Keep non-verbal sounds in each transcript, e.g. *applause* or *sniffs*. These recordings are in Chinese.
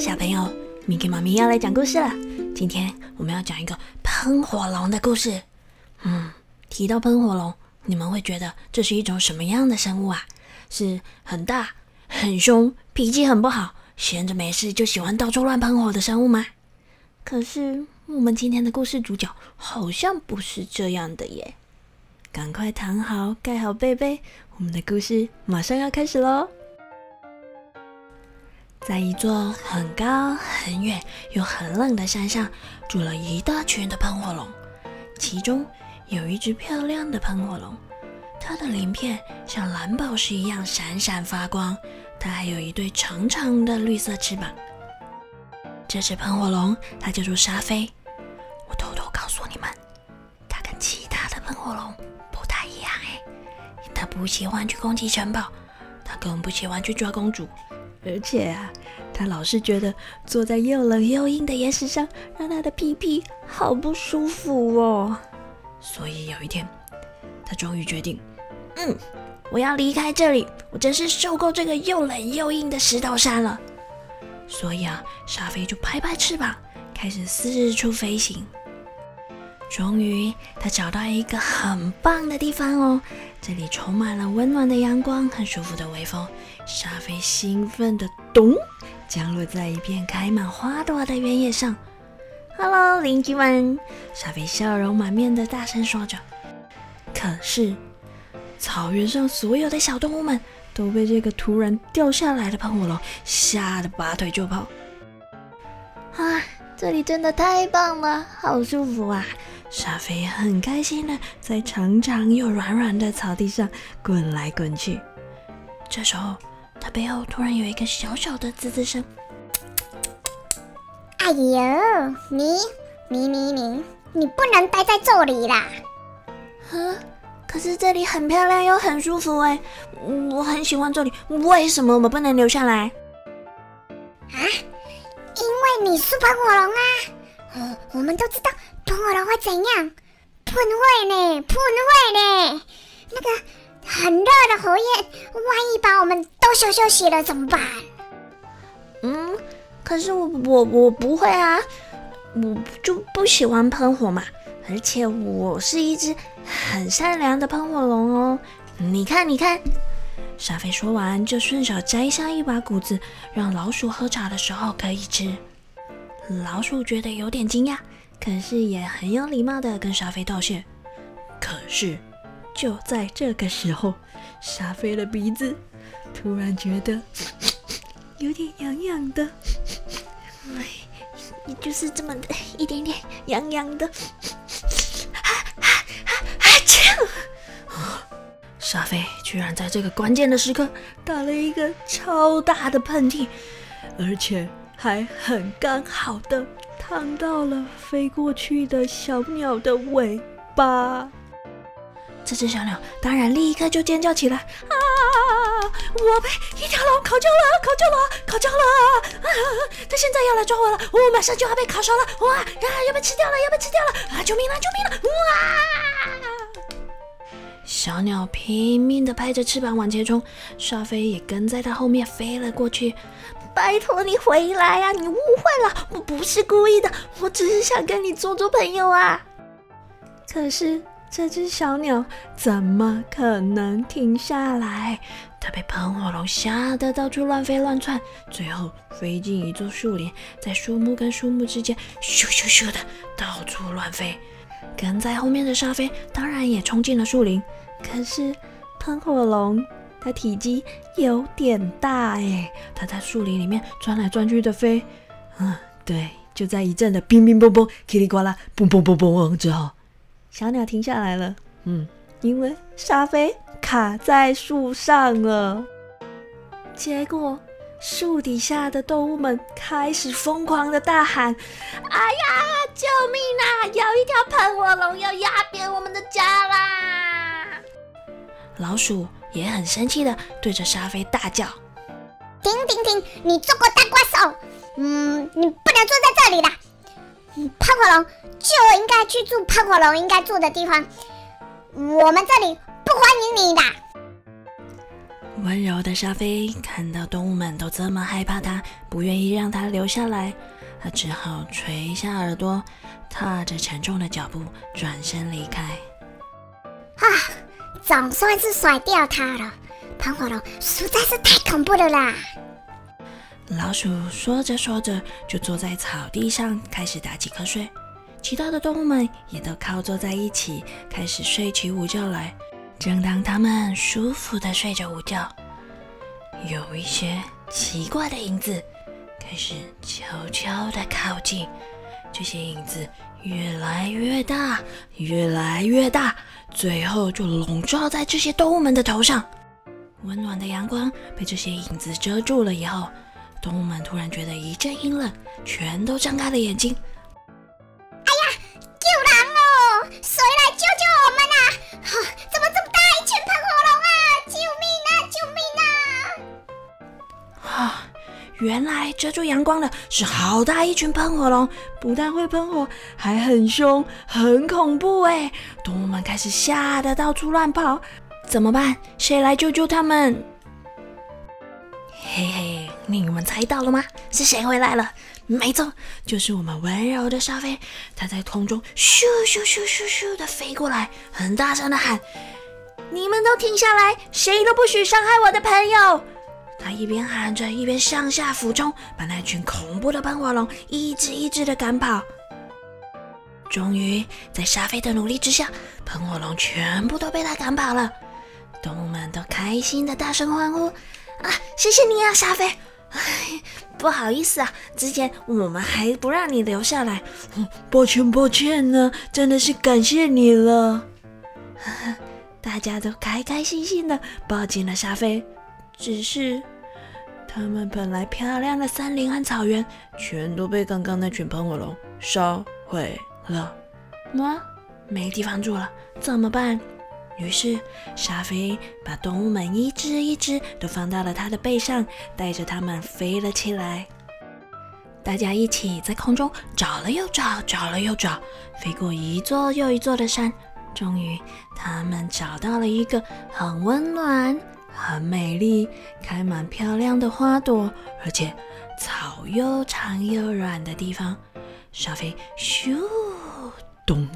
小朋友，Miki 妈咪要来讲故事了。今天我们要讲一个喷火龙的故事。嗯，提到喷火龙，你们会觉得这是一种什么样的生物啊？是很大、很凶、脾气很不好、闲着没事就喜欢到处乱喷火的生物吗？可是我们今天的故事主角好像不是这样的耶。赶快躺好，盖好被被，我们的故事马上要开始喽！在一座很高、很远又很冷的山上，住了一大群的喷火龙。其中有一只漂亮的喷火龙，它的鳞片像蓝宝石一样闪闪发光。它还有一对长长的绿色翅膀。这只喷火龙，它叫做沙菲。我偷偷告诉你们，它跟其他的喷火龙不太一样哎。它不喜欢去攻击城堡，它更不喜欢去抓公主。而且啊，他老是觉得坐在又冷又硬的岩石上，让他的屁屁好不舒服哦。所以有一天，他终于决定，嗯，我要离开这里，我真是受够这个又冷又硬的石头山了。所以啊，沙菲就拍拍翅膀，开始四处飞行。终于，他找到一个很棒的地方哦，这里充满了温暖的阳光，和舒服的微风。沙菲兴奋的咚降落在一片开满花朵的原野上。“Hello，邻居们！”沙菲笑容满面的大声说着。可是，草原上所有的小动物们都被这个突然掉下来的喷火龙吓得拔腿就跑。啊，这里真的太棒了，好舒服啊！沙菲很开心的在长长又软软的草地上滚来滚去。这时候，他背后突然有一个小小的滋滋声。哎呦，你你你你，你不能待在这里啦！呵，可是这里很漂亮又很舒服哎，我很喜欢这里，为什么我不能留下来？啊？因为你是喷火龙啊！我们都知道。喷火龙会怎样？喷会呢，喷会呢。那个很热的火焰，万一把我们都羞羞死了怎么办？嗯，可是我我我不会啊，我就不喜欢喷火嘛。而且我是一只很善良的喷火龙哦。你看，你看。沙菲说完，就顺手摘下一把谷子，让老鼠喝茶的时候可以吃。老鼠觉得有点惊讶。可是也很有礼貌的跟沙菲道谢。可是就在这个时候，沙菲的鼻子突然觉得 *sniffs* 有点痒痒的，哎，也就是这么的一点点痒痒的。啊啊啊啊！这沙菲居然在这个关键的时刻打了一个超大的喷嚏，而且还很刚好的。烫到了飞过去的小鸟的尾巴，这只小鸟当然立刻就尖叫起来啊！我被一条龙烤焦了，烤焦了，烤焦了！啊！它现在要来抓我了，我马上就要被烤熟了！哇！啊！要被吃掉了，要被吃掉了！啊！救命了，救命了！哇！小鸟拼命的拍着翅膀往前冲，沙飞也跟在它后面飞了过去。拜托你回来呀！你误会了，我不是故意的，我只是想跟你做做朋友啊。可是这只小鸟怎么可能停下来？它被喷火龙吓得到处乱飞乱窜，最后飞进一座树林，在树木跟树木之间咻咻咻的到处乱飞。跟在后面的沙飞当然也冲进了树林，可是喷火龙。它体积有点大哎，它在树林里面钻来钻去的飞，嗯，对，就在一阵的乒乒乓乓、噼里呱啦、嘣嘣嘣嘣之后，小鸟停下来了。嗯，因为沙飞卡在树上了。结果树底下的动物们开始疯狂的大喊：“哎呀，救命啊！有一条喷火龙要压扁我们的家啦！”老鼠。也很生气的对着沙菲大叫：“停停停！你做过大怪兽，嗯，你不能坐在这里的。喷火龙就应该去住喷火龙应该住的地方，我们这里不欢迎你的。”温柔的沙菲看到动物们都这么害怕它，不愿意让它留下来，他只好垂下耳朵，踏着沉重的脚步转身离开。啊，总算是甩掉它了。喷火龙实在是太恐怖了啦！老鼠说着说着，就坐在草地上开始打起瞌睡。其他的动物们也都靠坐在一起，开始睡起午觉来。正当他们舒服的睡着午觉，有一些奇怪的影子开始悄悄的靠近。这些影子越来越大，越来越大，最后就笼罩在这些动物们的头上。温暖的阳光被这些影子遮住了以后，动物们突然觉得一阵阴冷，全都张开了眼睛。哎呀，救人哦！谁来救救我们啊？哈，怎么这么大一群喷火龙啊？救命啊！救命啊！啊，原来遮住阳光的是好大一群喷火龙，不但会喷火，还很凶，很恐怖哎！动物们开始吓得到处乱跑。怎么办？谁来救救他们？嘿嘿，你们猜到了吗？是谁回来了？没错，就是我们温柔的沙菲。他在空中咻咻咻咻咻的飞过来，很大声的喊：“你们都停下来，谁都不许伤害我的朋友！”他一边喊着，一边上下俯冲，把那群恐怖的喷火龙一只一只的赶跑。终于，在沙菲的努力之下，喷火龙全部都被他赶跑了。动物们都开心的大声欢呼啊！谢谢你啊，沙菲！哎，不好意思啊，之前我们还不让你留下来，抱歉抱歉呢，真的是感谢你了。*laughs* 大家都开开心心的抱紧了沙菲，只是他们本来漂亮的森林和草原，全都被刚刚那群喷火龙烧毁了。么？没地方住了，怎么办？于是，沙菲把动物们一只一只都放到了他的背上，带着它们飞了起来。大家一起在空中找了又找，找了又找，飞过一座又一座的山，终于，他们找到了一个很温暖、很美丽、开满漂亮的花朵，而且草又长又软的地方。小飞咻咚。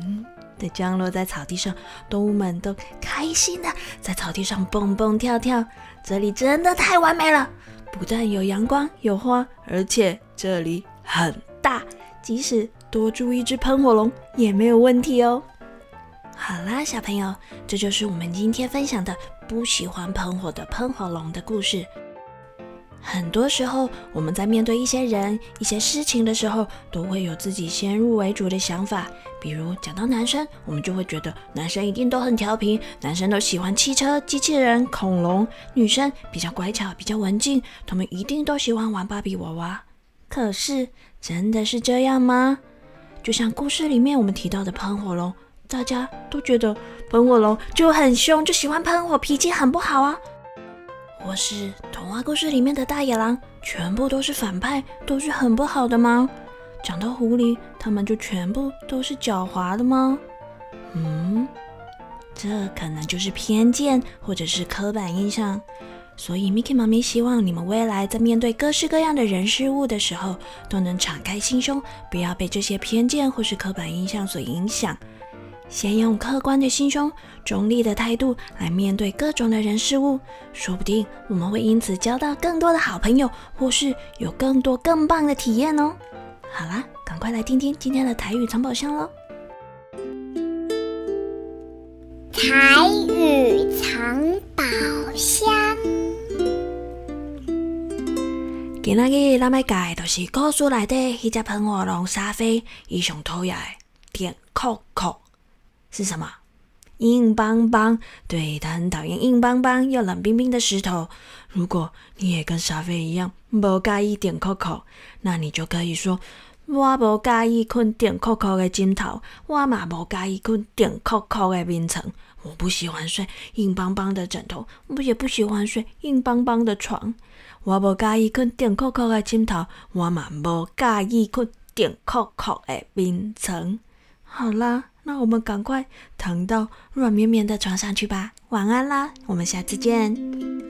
的降落在草地上，动物们都开心的在草地上蹦蹦跳跳。这里真的太完美了，不但有阳光有花，而且这里很大，即使多住一只喷火龙也没有问题哦。好啦，小朋友，这就是我们今天分享的不喜欢喷火的喷火龙的故事。很多时候，我们在面对一些人、一些事情的时候，都会有自己先入为主的想法。比如讲到男生，我们就会觉得男生一定都很调皮，男生都喜欢汽车、机器人、恐龙；女生比较乖巧、比较文静，他们一定都喜欢玩芭比娃娃。可是，真的是这样吗？就像故事里面我们提到的喷火龙，大家都觉得喷火龙就很凶，就喜欢喷火，脾气很不好啊。或是童话故事里面的大野狼，全部都是反派，都是很不好的吗？讲到狐狸，他们就全部都是狡猾的吗？嗯，这可能就是偏见或者是刻板印象。所以，Mickey 妈咪希望你们未来在面对各式各样的人事物的时候，都能敞开心胸，不要被这些偏见或是刻板印象所影响。先用客观的心胸、中立的态度来面对各种的人事物，说不定我们会因此交到更多的好朋友，或是有更多更棒的体验哦。好啦，赶快来听听今天的台语藏宝箱喽！台语藏宝箱，今仔日咱要教就是故事内底迄只喷火龙沙飞，伊上讨厌的电扣扣。是什么？硬邦邦，对他很讨厌硬邦邦又冷冰冰的石头。如果你也跟沙菲一样不介意点扣扣，那你就可以说：我不介意困点扣扣的枕头，我嘛不介意困点扣扣的眠床。我不喜欢睡硬邦邦的枕头，我也不喜欢睡硬邦邦的床。我不介意困点扣扣的枕头，我嘛不介意困点扣扣的眠床。好啦。那我们赶快躺到软绵绵的床上去吧，晚安啦，我们下次见。